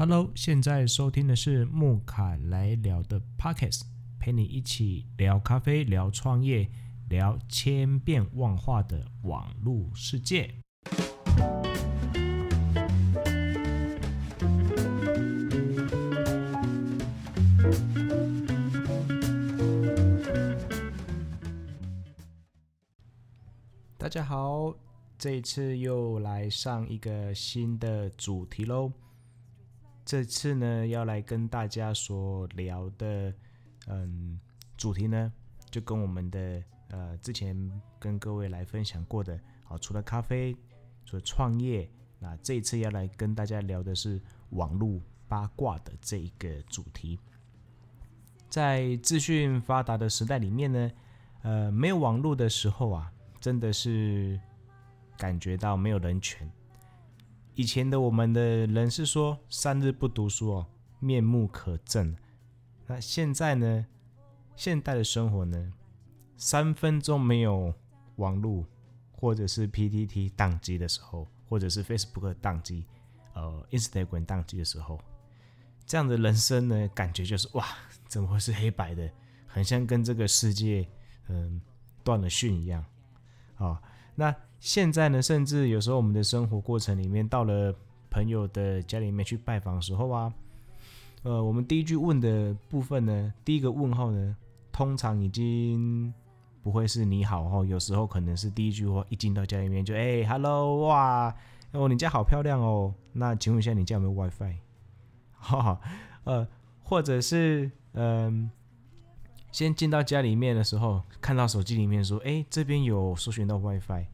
Hello，现在收听的是木卡来聊的 Pockets，陪你一起聊咖啡、聊创业、聊千变万化的网络世界。大家好，这一次又来上一个新的主题喽。这次呢，要来跟大家所聊的，嗯，主题呢，就跟我们的呃之前跟各位来分享过的，好，除了咖啡，除了创业，那这一次要来跟大家聊的是网络八卦的这一个主题。在资讯发达的时代里面呢，呃，没有网络的时候啊，真的是感觉到没有人权。以前的我们的人是说三日不读书哦，面目可憎。那现在呢？现代的生活呢？三分钟没有网络，或者是 PTT 宕机的时候，或者是 Facebook 宕机，呃，Instagram 宕机的时候，这样的人生呢，感觉就是哇，怎么会是黑白的？很像跟这个世界嗯断了讯一样啊。哦那现在呢，甚至有时候我们的生活过程里面，到了朋友的家里面去拜访时候啊，呃，我们第一句问的部分呢，第一个问候呢，通常已经不会是你好哦，有时候可能是第一句话一进到家里面就哎，hello 哇，哦，你家好漂亮哦，那请问一下你家有没有 WiFi？哈哈，呃，或者是嗯。先进到家里面的时候，看到手机里面说：“哎，这边有搜寻到 WiFi。”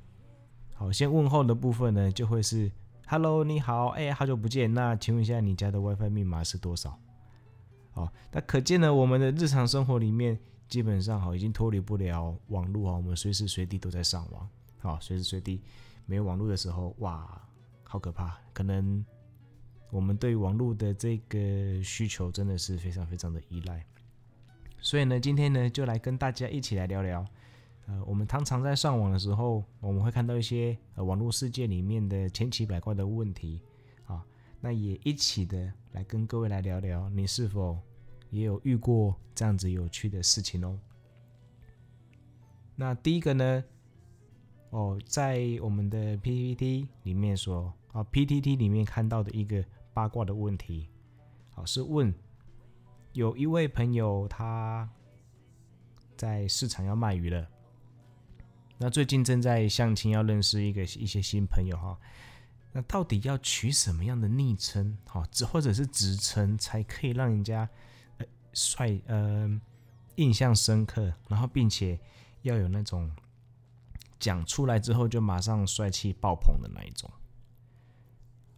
好，先问候的部分呢，就会是 “Hello，你好，哎，好久不见。那请问一下，你家的 WiFi 密码是多少？”好，那可见呢，我们的日常生活里面，基本上好已经脱离不了网络啊，我们随时随地都在上网。好，随时随地没有网络的时候，哇，好可怕！可能我们对网络的这个需求真的是非常非常的依赖。所以呢，今天呢，就来跟大家一起来聊聊，呃，我们常常在上网的时候，我们会看到一些呃网络世界里面的千奇百怪的问题，啊，那也一起的来跟各位来聊聊，你是否也有遇过这样子有趣的事情哦？那第一个呢，哦，在我们的 PPT 里面说，啊，PPT 里面看到的一个八卦的问题，好，是问。有一位朋友，他在市场要卖鱼了。那最近正在相亲，要认识一个一些新朋友哈。那到底要取什么样的昵称，好，或者是职称，才可以让人家呃帅呃印象深刻，然后并且要有那种讲出来之后就马上帅气爆棚的那一种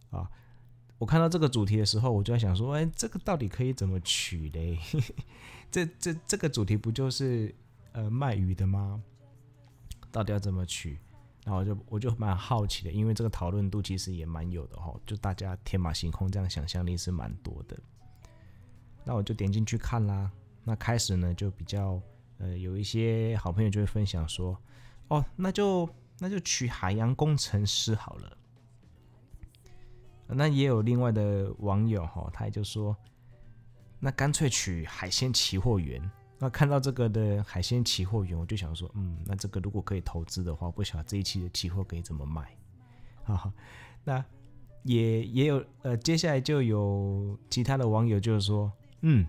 啊。我看到这个主题的时候，我就在想说，哎，这个到底可以怎么取嘞？这这这个主题不就是呃卖鱼的吗？到底要怎么取？然后我就我就蛮好奇的，因为这个讨论度其实也蛮有的哈，就大家天马行空这样想象力是蛮多的。那我就点进去看啦。那开始呢，就比较呃有一些好朋友就会分享说，哦，那就那就取海洋工程师好了。那也有另外的网友哈，他也就说，那干脆取海鲜期货员。那看到这个的海鲜期货员，我就想说，嗯，那这个如果可以投资的话，不晓得这一期的期货可以怎么卖？好，那也也有呃，接下来就有其他的网友就是说，嗯，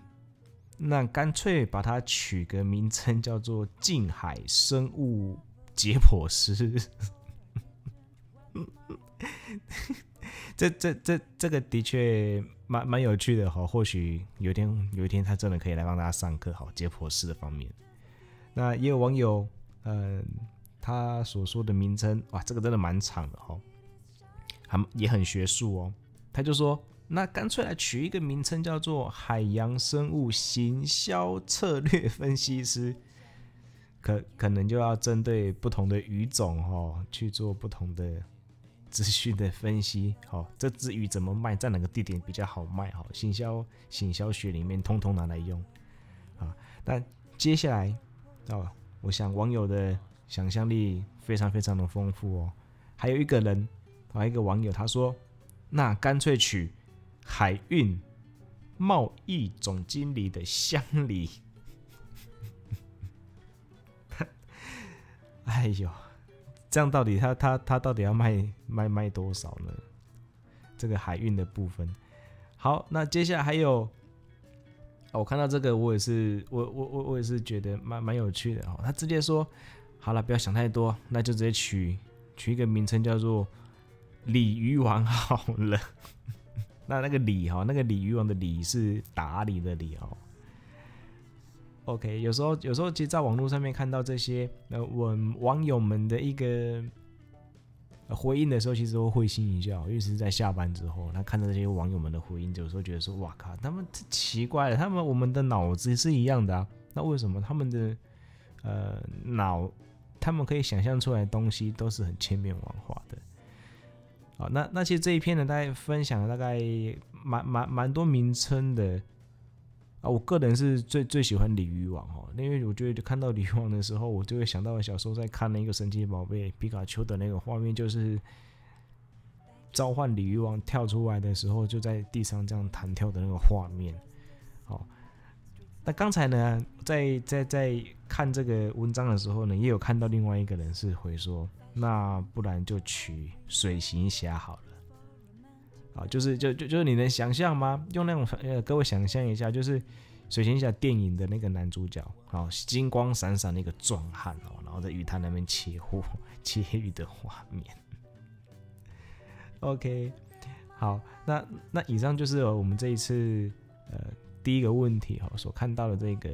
那干脆把它取个名称叫做“近海生物解剖师”。这这这这个的确蛮蛮有趣的哈，或许有一天有一天他真的可以来帮大家上课，好，解剖式的方面。那也有网友，嗯、他所说的名称，哇，这个真的蛮长的哈，还也很学术哦。他就说，那干脆来取一个名称叫做海洋生物行销策略分析师，可可能就要针对不同的鱼种哈去做不同的。资讯的分析，好，这只鱼怎么卖，在哪个地点比较好卖，好，行销行销学里面通通拿来用，啊，那接下来，哦，我想网友的想象力非常非常的丰富哦，还有一个人，啊，一个网友他说，那干脆取海运贸易总经理的乡里。哎呦，这样到底他他他到底要卖卖卖多少呢？这个海运的部分。好，那接下来还有，我看到这个，我也是，我我我我也是觉得蛮蛮有趣的哦。他直接说，好了，不要想太多，那就直接取取一个名称叫做“鲤鱼王”好了。那那个“鲤”哈，那个“鲤鱼王”的“鲤”是打理的“理”哦。OK，有时候有时候其实在网络上面看到这些呃，我网友们的一个回应的时候，其实都会心一笑，尤其是在下班之后，他看到这些网友们的回应，有时候觉得说，哇靠，他们奇怪了，他们我们的脑子是一样的啊，那为什么他们的呃脑，他们可以想象出来的东西都是很千变万化的？好，那那其实这一篇呢，大概分享了大概蛮蛮蛮多名称的。啊，我个人是最最喜欢鲤鱼王哦，因为我觉得看到鲤鱼王的时候，我就会想到小时候在看那个神奇宝贝皮卡丘的那个画面，就是召唤鲤鱼王跳出来的时候，就在地上这样弹跳的那个画面。好，那刚才呢，在在在看这个文章的时候呢，也有看到另外一个人是回说，那不然就取水行侠好了。啊，就是就就就是你能想象吗？用那种呃，各位想象一下，就是《水行侠》电影的那个男主角，啊，金光闪闪的一个壮汉哦，然后在鱼塘那边切货切鱼的画面。OK，好，那那以上就是我们这一次呃第一个问题哈所看到的这个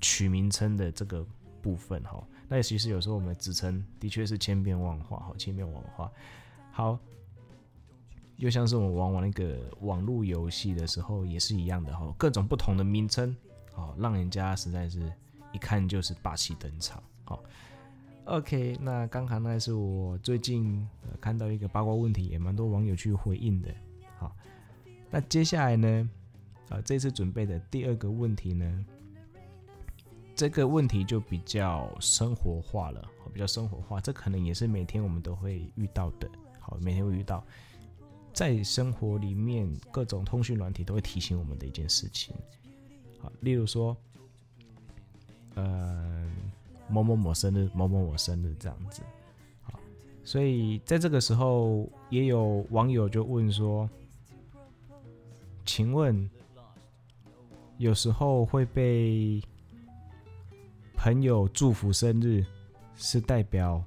取名称的这个部分哈。那其实有时候我们的职称的确是千变万化哈，千变万化。好。又像是我们玩玩那个网络游戏的时候，也是一样的哈，各种不同的名称，好，让人家实在是一看就是霸气登场。好，OK，那刚刚那是我最近看到一个八卦问题，也蛮多网友去回应的。好，那接下来呢，啊，这次准备的第二个问题呢，这个问题就比较生活化了，比较生活化，这可能也是每天我们都会遇到的。好，每天会遇到。在生活里面，各种通讯软体都会提醒我们的一件事情，好，例如说，呃，某某某生日，某某某生日这样子，好，所以在这个时候，也有网友就问说，请问，有时候会被朋友祝福生日，是代表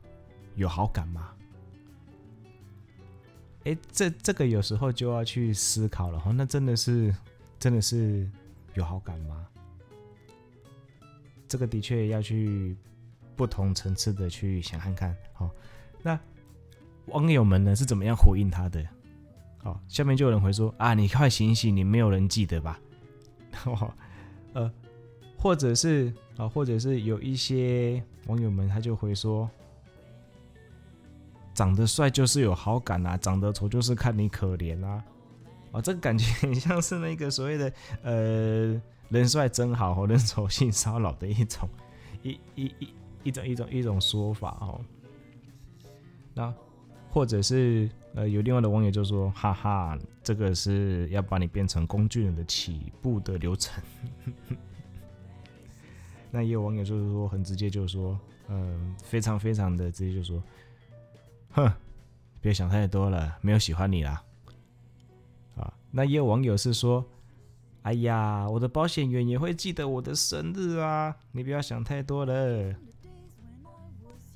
有好感吗？哎，这这个有时候就要去思考了哈，那真的是真的是有好感吗？这个的确要去不同层次的去想看看。好，那网友们呢是怎么样回应他的？好，下面就有人回说啊，你快醒醒，你没有人记得吧？呃，或者是啊，或者是有一些网友们他就会说。长得帅就是有好感啊，长得丑就是看你可怜啊！哦，这个感觉很像是那个所谓的呃“人帅真好”或“人丑性骚扰”的一种一一一一种一种一种说法哦。那或者是呃有另外的网友就说：“哈哈，这个是要把你变成工具人的起步的流程。”那也有网友就是说很直接，就是说嗯，非常非常的直接，就说。哼，别想太多了，没有喜欢你啦。啊，那也有网友是说，哎呀，我的保险员也会记得我的生日啊，你不要想太多了。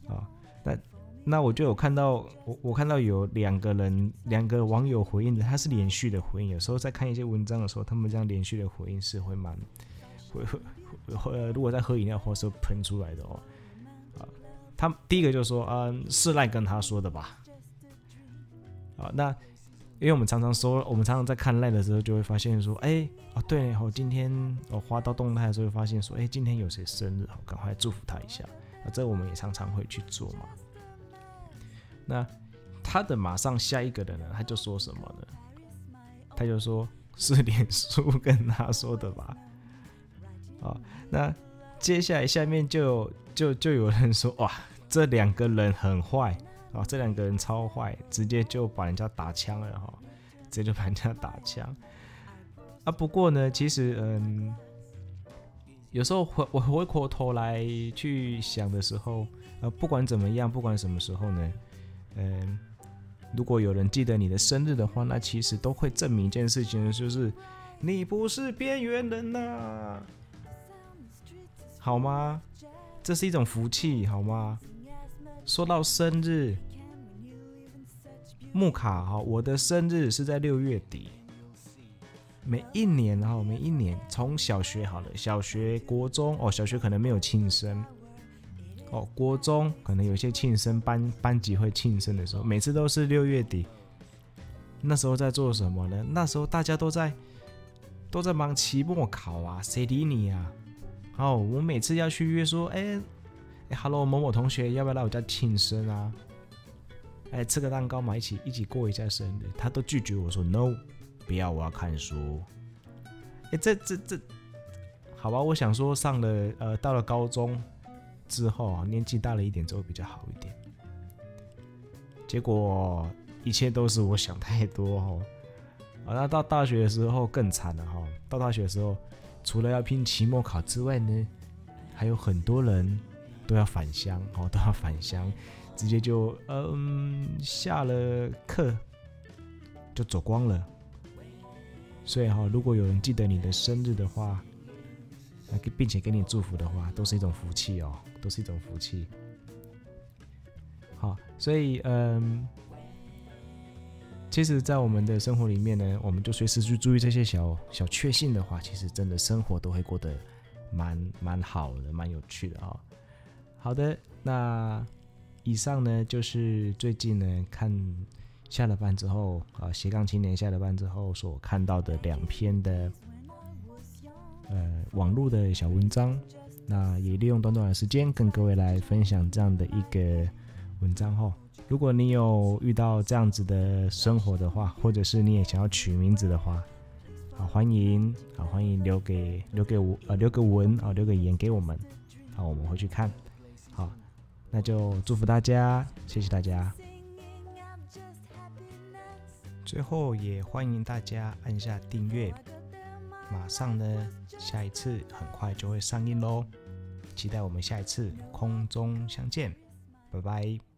啊，那那我就有看到，我我看到有两个人，两个网友回应的，他是连续的回应。有时候在看一些文章的时候，他们这样连续的回应是会蛮会会会，如果在喝饮料或是喷出来的哦。他第一个就说：“嗯，是赖跟他说的吧？”啊，那因为我们常常说，我们常常在看赖的时候，就会发现说：“哎，哦，对，我今天我滑到动态的时候，发现说，哎，今天有谁生日，赶快祝福他一下。”啊，这我们也常常会去做嘛。那他的马上下一个的呢，他就说什么呢？他就说是脸书跟他说的吧？啊，那接下来下面就就就有人说：“哇！”这两个人很坏啊！这两个人超坏，直接就把人家打枪了哈！直接就把人家打枪啊。不过呢，其实嗯，有时候回我回过头来去想的时候，呃，不管怎么样，不管什么时候呢，嗯，如果有人记得你的生日的话，那其实都会证明一件事情，就是你不是边缘人呐、好吗？这是一种福气，好吗？说到生日，木卡哈，我的生日是在六月底。每一年哈，每一年从小学好了，小学、国中哦，小学可能没有庆生哦，国中可能有些庆生班班级会庆生的时候，每次都是六月底。那时候在做什么呢？那时候大家都在都在忙期末考啊，谁理你啊？哦，我每次要去约说，哎。Hello，某某同学，要不要来我家庆生啊？哎，吃个蛋糕嘛，一起一起过一下生日。他都拒绝我说 No，不要，我要看书。哎，这这这，好吧，我想说上了呃，到了高中之后啊，年纪大了一点之后比较好一点。结果一切都是我想太多哦。啊，那到大学的时候更惨了哈。到大学的时候，除了要拼期末考之外呢，还有很多人。都要返乡哦，都要返乡，直接就嗯下了课就走光了。所以哈，如果有人记得你的生日的话，并且给你祝福的话，都是一种福气哦，都是一种福气。好，所以嗯，其实，在我们的生活里面呢，我们就随时去注意这些小小确幸的话，其实真的生活都会过得蛮蛮好的，蛮有趣的啊、哦。好的，那以上呢就是最近呢看下了班之后啊，斜杠青年下了班之后所看到的两篇的呃网络的小文章，那也利用短短的时间跟各位来分享这样的一个文章哈。如果你有遇到这样子的生活的话，或者是你也想要取名字的话，好欢迎，好欢迎留给留给我呃留个文啊留个言给我们，好我们会去看。好那就祝福大家，谢谢大家。最后也欢迎大家按下订阅，马上呢，下一次很快就会上映喽，期待我们下一次空中相见，拜拜。